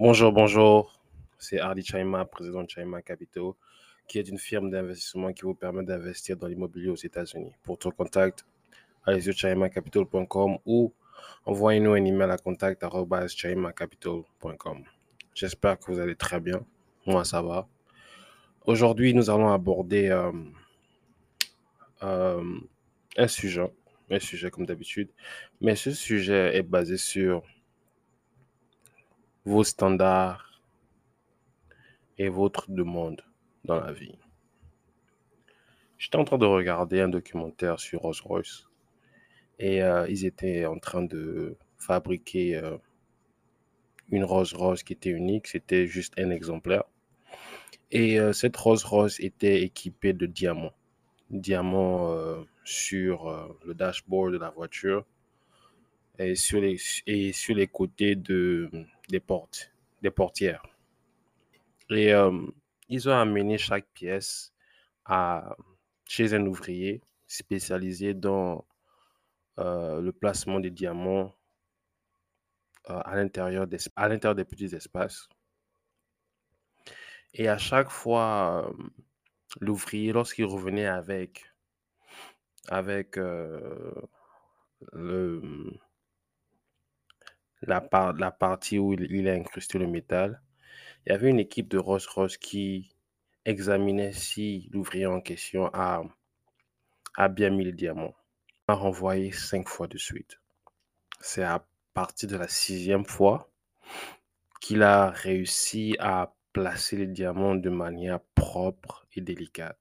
Bonjour, bonjour. C'est Hardy Chaima, président de Chaima Capital, qui est une firme d'investissement qui vous permet d'investir dans l'immobilier aux États-Unis. Pour tout contact, allez sur chaimacapital.com ou envoyez-nous un email à contact.chaimacapital.com. J'espère que vous allez très bien. Moi, ça va. Aujourd'hui, nous allons aborder euh, euh, un sujet, un sujet comme d'habitude, mais ce sujet est basé sur vos standards et votre demande dans la vie. J'étais en train de regarder un documentaire sur Rolls-Royce et euh, ils étaient en train de fabriquer euh, une Rolls-Royce qui était unique, c'était juste un exemplaire. Et euh, cette Rolls-Royce était équipée de diamants, diamants sur le dashboard de la voiture et sur les, et sur les côtés de, des portes, des portières. Et euh, ils ont amené chaque pièce à, chez un ouvrier spécialisé dans euh, le placement des diamants euh, à l'intérieur des, à l'intérieur des petits espaces. Et à chaque fois, l'ouvrier, lorsqu'il revenait avec, avec le, la, la partie où il, a incrusté le métal, il y avait une équipe de Rolls-Royce qui examinait si l'ouvrier en question a, a bien mis le diamant. Il a renvoyé cinq fois de suite. C'est à partir de la sixième fois qu'il a réussi à placer les diamants de manière propre et délicate.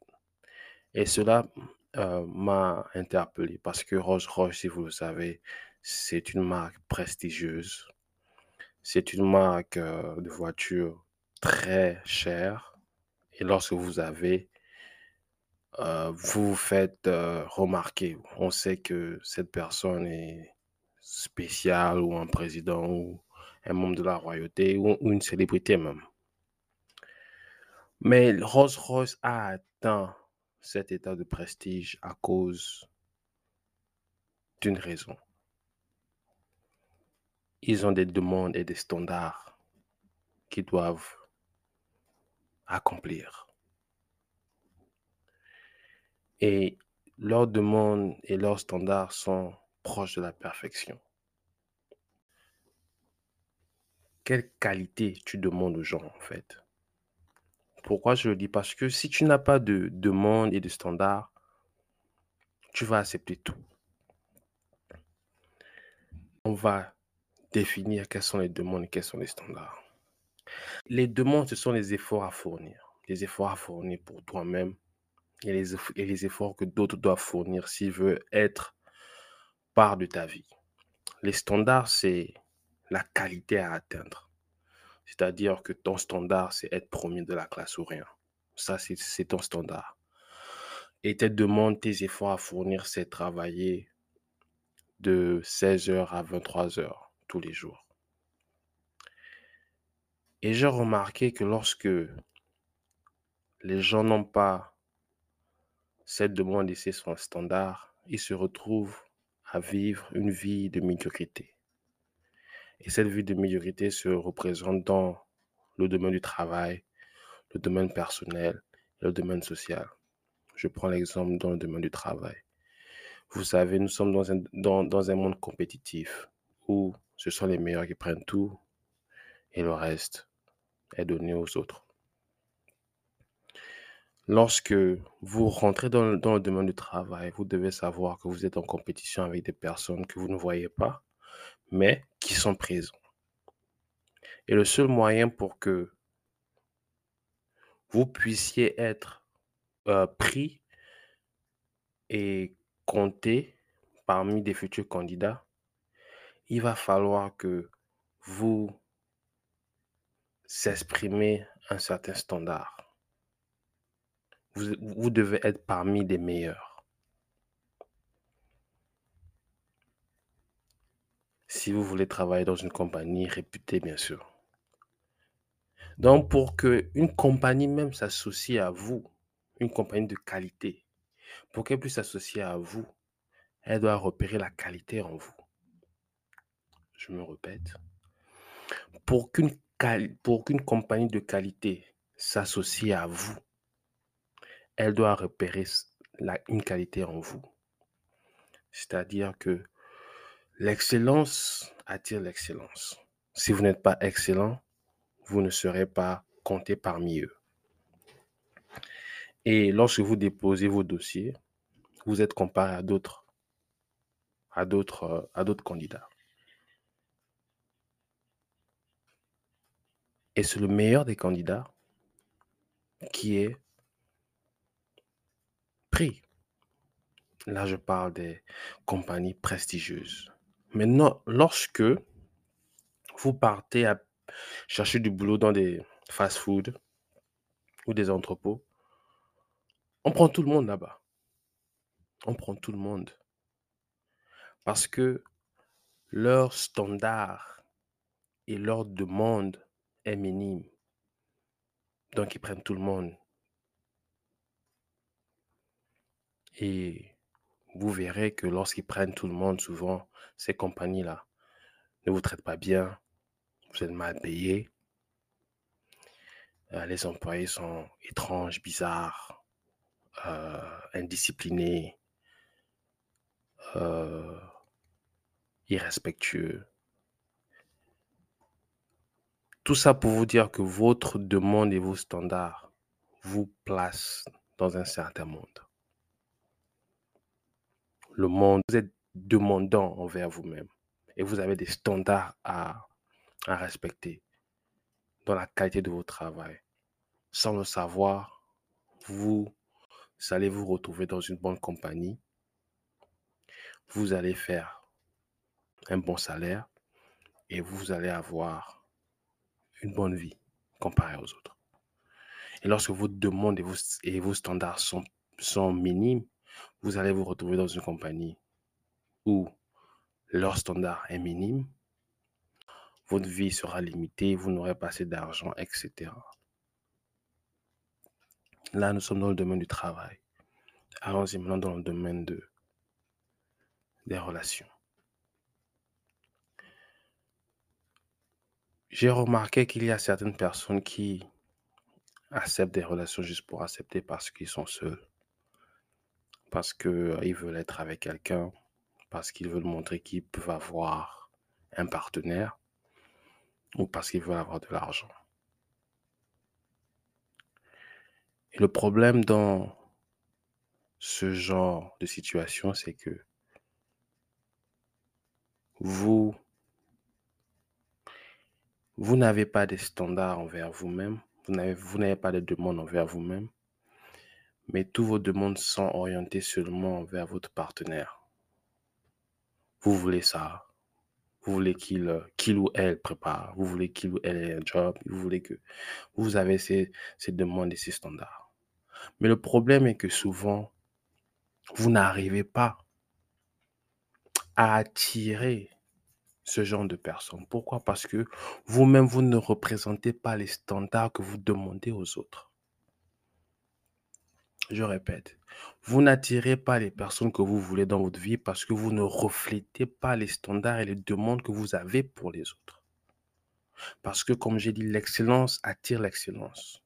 Et cela euh, m'a interpellé parce que Rolls-Royce, si vous le savez, c'est une marque prestigieuse. C'est une marque euh, de voiture très chère. Et lorsque vous avez, euh, vous vous faites remarquer. On sait que cette personne est spéciale ou un président ou un membre de la royauté ou, une célébrité même. Mais Rolls-Royce a atteint cet état de prestige à cause d'une raison ils ont des demandes et des standards qu'ils doivent accomplir. Et leurs demandes et leurs standards sont proches de la perfection. Quelle qualité tu demandes aux gens en fait? Pourquoi je le dis? Parce que si tu n'as pas de demande et de standards, tu vas accepter tout. On va définir quelles sont les demandes et quels sont les standards. Les demandes, ce sont les efforts à fournir. Les efforts à fournir pour toi-même et les, et les efforts que d'autres doivent fournir s'ils veulent être part de ta vie. Les standards, c'est la qualité à atteindre. C'est-à-dire que ton standard, c'est être premier de la classe ou rien. Ça, c'est ton standard. Et tes demandes, tes efforts à fournir, c'est travailler de 16h à 23h tous les jours. Et j'ai remarqué que lorsque les gens n'ont pas cette demande et son standard, ils se retrouvent à vivre une vie de médiocrité. Et cette vie de médiocrité se représente dans le domaine du travail, le domaine personnel le domaine social. Je prends l'exemple dans le domaine du travail. Vous savez, nous sommes dans un, dans, dans un monde compétitif où ce sont les meilleurs qui prennent tout et le reste est donné aux autres. Lorsque vous rentrez dans le, domaine du travail, vous devez savoir que vous êtes en compétition avec des personnes que vous ne voyez pas, mais sont présentes. Et le seul moyen pour que vous puissiez être euh, pris et compté parmi des futurs candidats, il va falloir que vous s'exprimez un certain standard. Vous, vous devez être parmi les meilleurs. Si vous voulez travailler dans une compagnie réputée, bien sûr. Donc, pour que une compagnie même s'associe à vous, une compagnie de qualité, pour qu'elle puisse s'associer à vous, elle doit repérer la qualité en vous je me répète, pour qu'une pour qu'une compagnie de qualité s'associe à vous, elle doit repérer une qualité en vous. C'est-à-dire que l'excellence attire l'excellence. Si vous n'êtes pas excellent, vous ne serez pas compté parmi eux. Et lorsque vous déposez vos dossiers, vous êtes comparé à d'autres à d'autres à d'autres candidats. Et c'est le meilleur des candidats qui est pris. Là, je parle des compagnies prestigieuses. Maintenant, lorsque vous partez à chercher du boulot dans des fast-food ou des entrepôts, on prend tout le monde là-bas. On prend tout le monde. Parce que leur standard et leur demande est minime. Donc, ils prennent tout le monde. Et vous verrez que lorsqu'ils prennent tout le monde, souvent, ces compagnies-là ne vous traitent pas bien, vous êtes mal payé, euh, les employés sont étranges, bizarres, euh, indisciplinés, euh, irrespectueux. Tout ça pour vous dire que votre demande et vos standards vous placent dans un certain monde. Le monde, vous êtes demandant envers vous-même et vous avez des standards à, à respecter dans la qualité de votre travail. Sans le savoir, vous allez vous retrouver dans une bonne compagnie. Vous allez faire un bon salaire et vous allez avoir une bonne vie comparée aux autres. Et lorsque vos demandes et vos, et vos standards sont, sont minimes, vous allez vous retrouver dans une compagnie où leur standard est minime, votre vie sera limitée, vous n'aurez pas assez d'argent, etc. Là, nous sommes dans le domaine du travail. Allons-y maintenant dans le domaine de, des relations. J'ai remarqué qu'il y a certaines personnes qui acceptent des relations juste pour accepter parce qu'ils sont seuls. Parce qu'ils veulent être avec quelqu'un, parce qu'ils veulent montrer qu'ils peuvent avoir un partenaire ou parce qu'ils veulent avoir de l'argent. Et le problème dans ce genre de situation, c'est que vous n'avez pas de standards envers vous-même, vous n'avez, vous n'avez pas de demandes envers vous-même, mais tous vos demandes sont orientées seulement vers votre partenaire. Vous voulez ça, vous voulez qu'il, qu'il ou elle prépare, vous voulez qu'il ou elle ait un job, vous voulez que vous avez ces, ces demandes et ces standards. Mais le problème est que souvent, vous n'arrivez pas à attirer ce genre de personnes. Pourquoi? Parce que vous-même, vous ne représentez pas les standards que vous demandez aux autres. Je répète, vous n'attirez pas les personnes que vous voulez dans votre vie parce que vous ne reflétez pas les standards et les demandes que vous avez pour les autres. Parce que, comme j'ai dit, l'excellence attire l'excellence.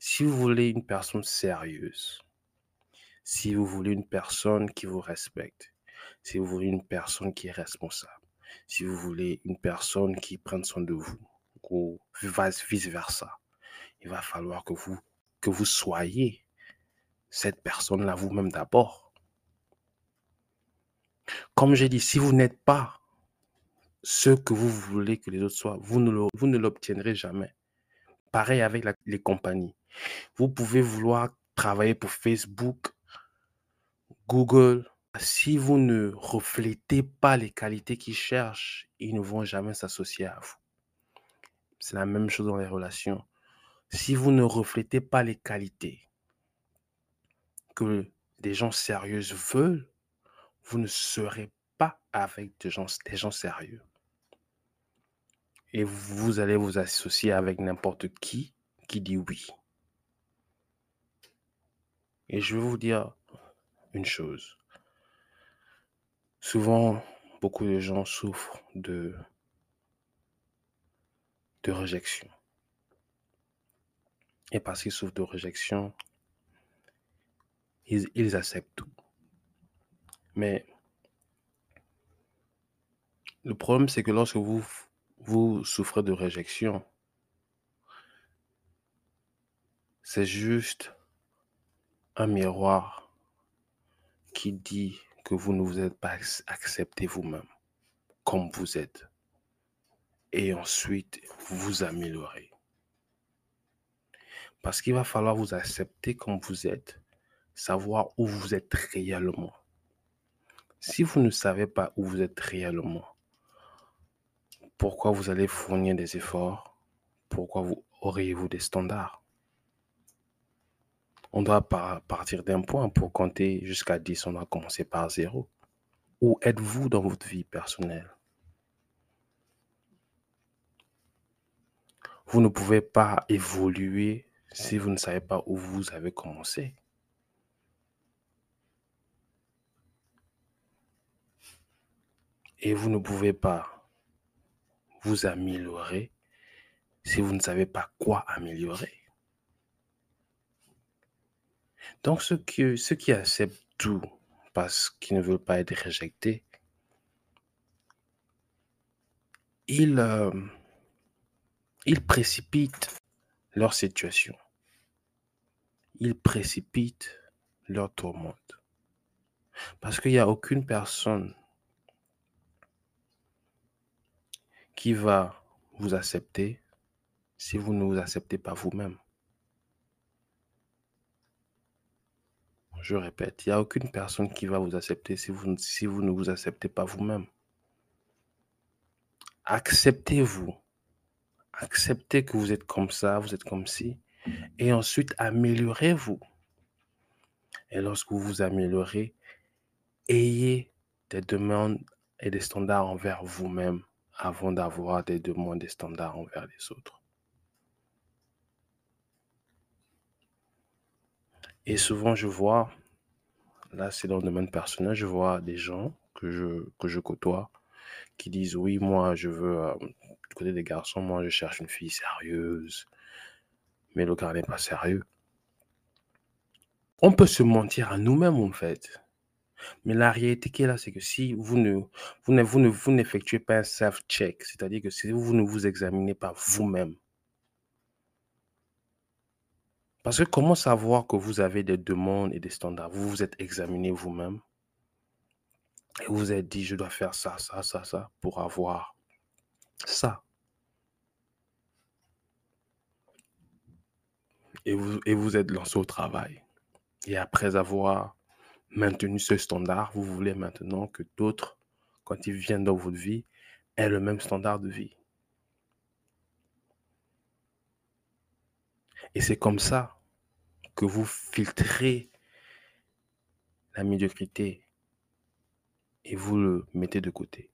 Si vous voulez une personne sérieuse, si vous voulez une personne qui vous respecte, si vous voulez une personne qui est responsable, si vous voulez une personne qui prenne soin de vous, ou vice-versa, il va falloir que vous, que vous soyez cette personne-là vous-même d'abord. Comme j'ai dit, si vous n'êtes pas ce que vous voulez que les autres soient, vous ne, l'obtiendrez jamais. Pareil avec les compagnies. Vous pouvez vouloir travailler pour Facebook, Google, si vous ne reflétez pas les qualités qu'ils cherchent, ils ne vont jamais s'associer à vous. C'est la même chose dans les relations. Si vous ne reflétez pas les qualités que des gens sérieux veulent, vous ne serez pas avec des gens, des gens sérieux. Et vous allez vous associer avec n'importe qui qui dit oui. Et je vais vous dire une chose. Souvent, beaucoup de gens souffrent de, de réjection. Et parce qu'ils souffrent de réjection, ils, acceptent tout. Mais le problème, c'est que lorsque vous, vous souffrez de réjection, c'est juste un miroir qui dit que vous ne vous êtes pas accepté vous-même comme vous êtes. Et ensuite, vous améliorez. Parce qu'il va falloir vous accepter comme vous êtes, savoir où vous êtes réellement. Si vous ne savez pas où vous êtes réellement, pourquoi vous allez fournir des efforts? Pourquoi vous auriez-vous des standards? On doit partir d'un point pour compter jusqu'à 10, on doit commencer par zéro. Où êtes-vous dans votre vie personnelle? Vous ne pouvez pas évoluer si vous ne savez pas où vous avez commencé. Et vous ne pouvez pas vous améliorer si vous ne savez pas quoi améliorer. Donc ceux qui, ceux qui acceptent tout parce qu'ils ne veulent pas être réjectés, ils, euh, ils précipitent leur situation. Ils précipitent leur tourmente. Parce qu'il n'y a aucune personne qui va vous accepter si vous ne vous acceptez pas vous-même. Je répète, il n'y a aucune personne qui va vous accepter si vous, si vous ne vous acceptez pas vous-même. Acceptez-vous. Acceptez que vous êtes comme ça, vous êtes comme ci. Et ensuite, améliorez-vous. Et lorsque vous vous améliorez, ayez des demandes et des standards envers vous-même avant d'avoir des demandes et standards envers les autres. Et souvent, je vois, là c'est dans le domaine personnel, je vois des gens que je, que je côtoie qui disent oui, moi je veux, euh, du côté des garçons, moi je cherche une fille sérieuse, mais le gars n'est pas sérieux. On peut se mentir à nous-mêmes en fait. Mais la réalité qui est là, c'est que si vous ne, vous ne, vous ne, vous n'effectuez pas un self-check, c'est-à-dire que si vous ne vous examinez pas vous-même, parce que comment savoir que vous avez des demandes et des standards? Vous vous êtes examiné vous-même et vous vous êtes dit, je dois faire ça, ça, ça, ça pour avoir ça. Et vous, et vous êtes lancé au travail. Et après avoir maintenu ce standard, vous voulez maintenant que d'autres, quand ils viennent dans votre vie, aient le même standard de vie. Et c'est comme ça que vous filtrez la médiocrité et vous le mettez de côté.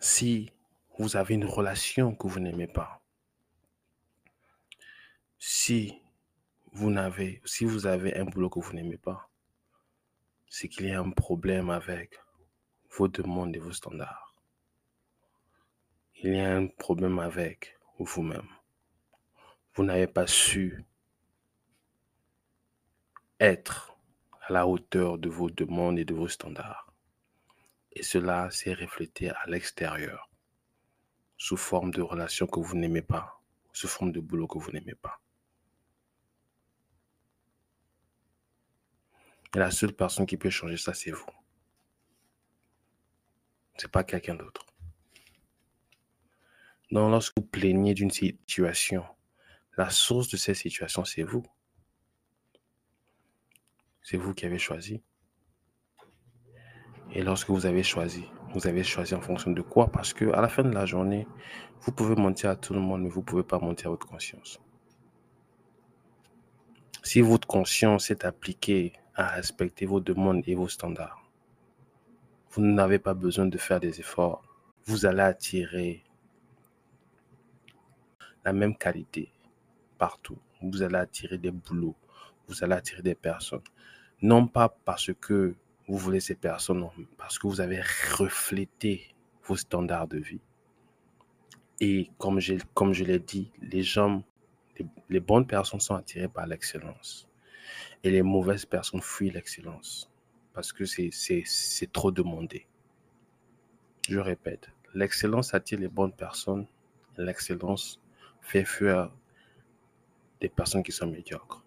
Si vous avez une relation que vous n'aimez pas, si vous n'avez, si vous avez un boulot que vous n'aimez pas, c'est qu'il y a un problème avec vos demandes et vos standards. Il y a un problème avec vous-même. Vous n'avez pas su être à la hauteur de vos demandes et de vos standards. Et cela s'est reflété à l'extérieur, sous forme de relations que vous n'aimez pas, sous forme de boulot que vous n'aimez pas. Et la seule personne qui peut changer ça, c'est vous. C'est pas quelqu'un d'autre. Donc, lorsque vous plaignez d'une situation, la source de cette situation, c'est vous. C'est vous qui avez choisi. Et lorsque vous avez choisi, vous avez choisi en fonction de quoi? Parce que à la fin de la journée, vous pouvez mentir à tout le monde, mais vous ne pouvez pas mentir à votre conscience. Si votre conscience est appliquée à respecter vos demandes et vos standards, vous n'avez pas besoin de faire des efforts. Vous allez attirer la même qualité partout. Vous allez attirer des boulots. Vous allez attirer des personnes non pas parce que vous voulez ces personnes, parce que vous avez reflété vos standards de vie. Et comme je, comme l'ai dit, les gens, les bonnes personnes sont attirées par l'excellence. Et les mauvaises personnes fuient l'excellence. Parce que c'est trop demandé. Je répète, l'excellence attire les bonnes personnes. L'excellence fait fuir des personnes qui sont médiocres.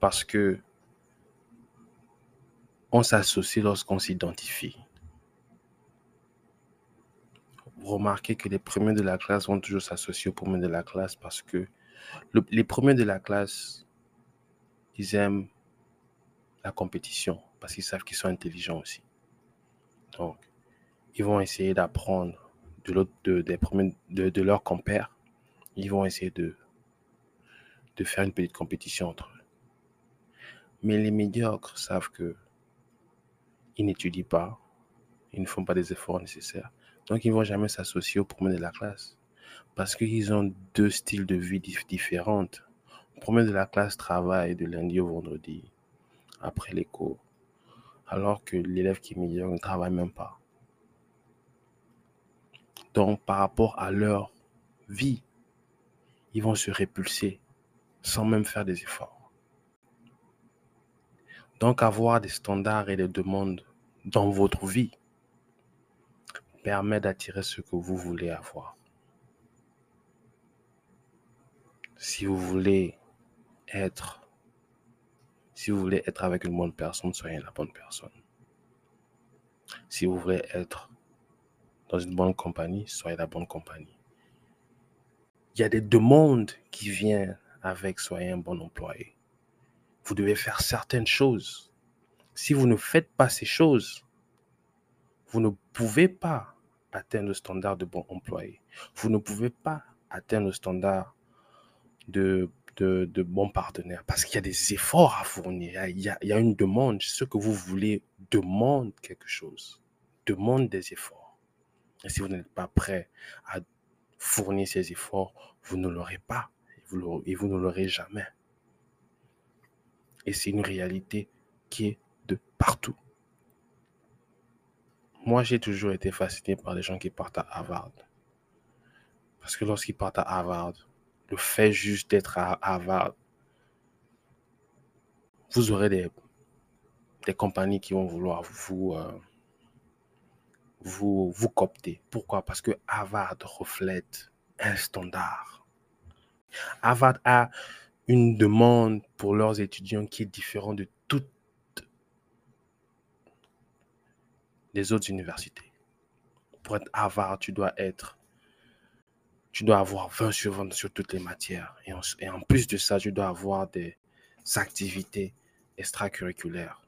Parce que on s'associe lorsqu'on s'identifie. Remarquez que les premiers de la classe vont toujours s'associer aux premiers de la classe parce que les premiers de la classe, ils aiment la compétition parce qu'ils savent qu'ils sont intelligents aussi. Donc, ils vont essayer d'apprendre de l'autre, de, des premiers, de, leurs compères. Ils vont essayer de, de faire une petite compétition entre eux. Mais les médiocres savent que ils n'étudient pas, ils ne font pas des efforts nécessaires. Donc, ils ne vont jamais s'associer aux premiers de la classe parce qu'ils ont deux styles de vie différents. Le premier de la classe travaille de lundi au vendredi après les cours, alors que l'élève qui est meilleur ne travaille même pas. Donc, par rapport à leur vie, ils vont se répulser sans même faire des efforts. Donc, avoir des standards et des demandes dans votre vie permet d'attirer ce que vous voulez avoir. Si vous voulez être, si vous voulez être avec une bonne personne, soyez la bonne personne. Si vous voulez être dans une bonne compagnie, soyez la bonne compagnie. Il y a des demandes qui viennent avec soyez un bon employé. Vous devez faire certaines choses. Si vous ne faites pas ces choses, vous ne pouvez pas atteindre le standard de bon employé. Vous ne pouvez pas atteindre le standard de, de, de bon partenaire parce qu'il y a des efforts à fournir. Il y, a, il y a une demande. Ce que vous voulez demande quelque chose, demande des efforts. Et si vous n'êtes pas prêt à fournir ces efforts, vous ne l'aurez pas et vous ne l'aurez jamais. Et c'est une réalité qui est de partout. Moi, j'ai toujours été fasciné par les gens qui partent à Harvard. Parce que lorsqu'ils partent à Harvard, le fait juste d'être à Harvard, vous aurez des, des compagnies qui vont vouloir vous, euh, vous, vous. Pourquoi? Parce que Harvard reflète un standard. Harvard a une demande pour leurs étudiants qui est différente de toutes les autres universités. Pour être Harvard, tu dois être tu dois avoir 20 sur 20 sur toutes les matières. Et en, plus de ça, tu dois avoir des activités extracurriculaires.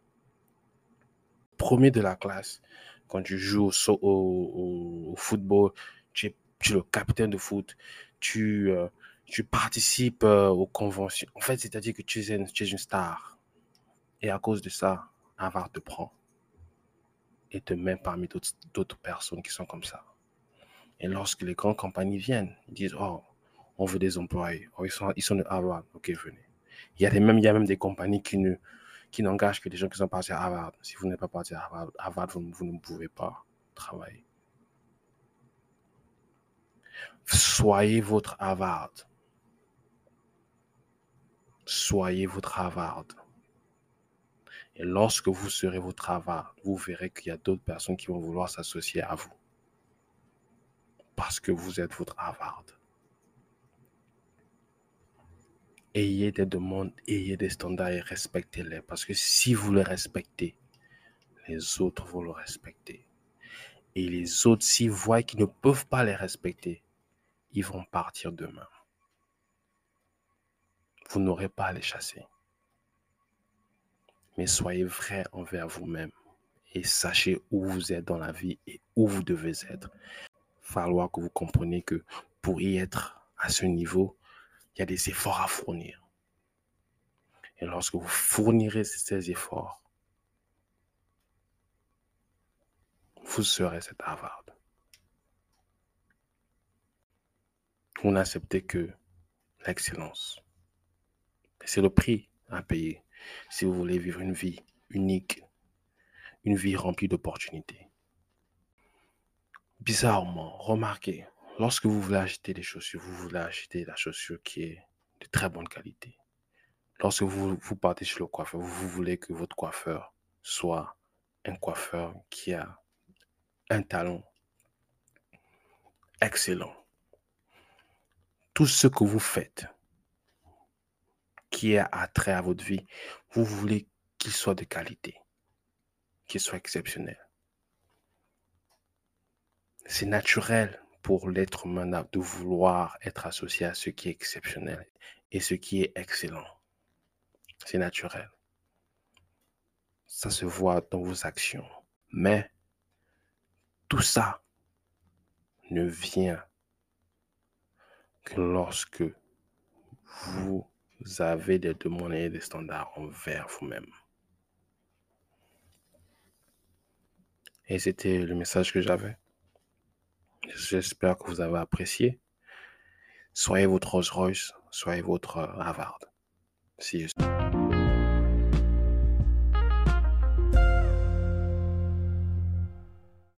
Premier de la classe, quand tu joues au football, tu es, tu es, le capitaine de foot, tu, euh, tu participes euh, aux conventions. En fait, c'est-à-dire que tu es, une, tu es une star. Et à cause de ça, Harvard te prend et te met parmi d'autres personnes qui sont comme ça. Et lorsque les grandes compagnies viennent, ils disent, oh, on veut des employés. Oh, ils, sont, ils sont de Harvard. OK, venez. Il y a, des, même, il y a même des compagnies qui ne qui n'engagent que des gens qui sont partis à Harvard. Si vous n'êtes pas parti à Harvard, vous, vous ne pouvez pas travailler. Soyez votre Harvard. Soyez votre Harvard. Et lorsque vous serez votre Harvard, vous verrez qu'il y a d'autres personnes qui vont vouloir s'associer à vous parce que vous êtes votre Harvard. Ayez des demandes, ayez des standards et respectez-les. Parce que si vous les respectez, les autres vont le respecter. Et les autres, s'ils voient qu'ils ne peuvent pas les respecter, ils vont partir demain. Vous n'aurez pas à les chasser. Mais soyez vrai envers vous-même et sachez où vous êtes dans la vie et où vous devez être falloir que vous compreniez que pour y être à ce niveau, il y a des efforts à fournir. Et lorsque vous fournirez ces efforts, vous serez cet Harvard. Vous n'acceptez que l'excellence. C'est le prix à payer si vous voulez vivre une vie unique, une vie remplie d'opportunités. Bizarrement, remarquez, lorsque vous voulez acheter des chaussures, vous voulez acheter la chaussure qui est de très bonne qualité. Lorsque vous, vous partez chez le coiffeur, vous voulez que votre coiffeur soit un coiffeur qui a un talent excellent. Tout ce que vous faites qui a attrait à votre vie, vous voulez qu'il soit de qualité, qu'il soit exceptionnel. C'est naturel pour l'être humain de vouloir être associé à ce qui est exceptionnel et ce qui est excellent. C'est naturel. Ça se voit dans vos actions. Mais tout ça ne vient que lorsque vous avez des demandes et des standards envers vous-même. Et c'était le message que j'avais. J'espère que vous avez apprécié. Soyez votre Rolls Royce, soyez votre Harvard. See you.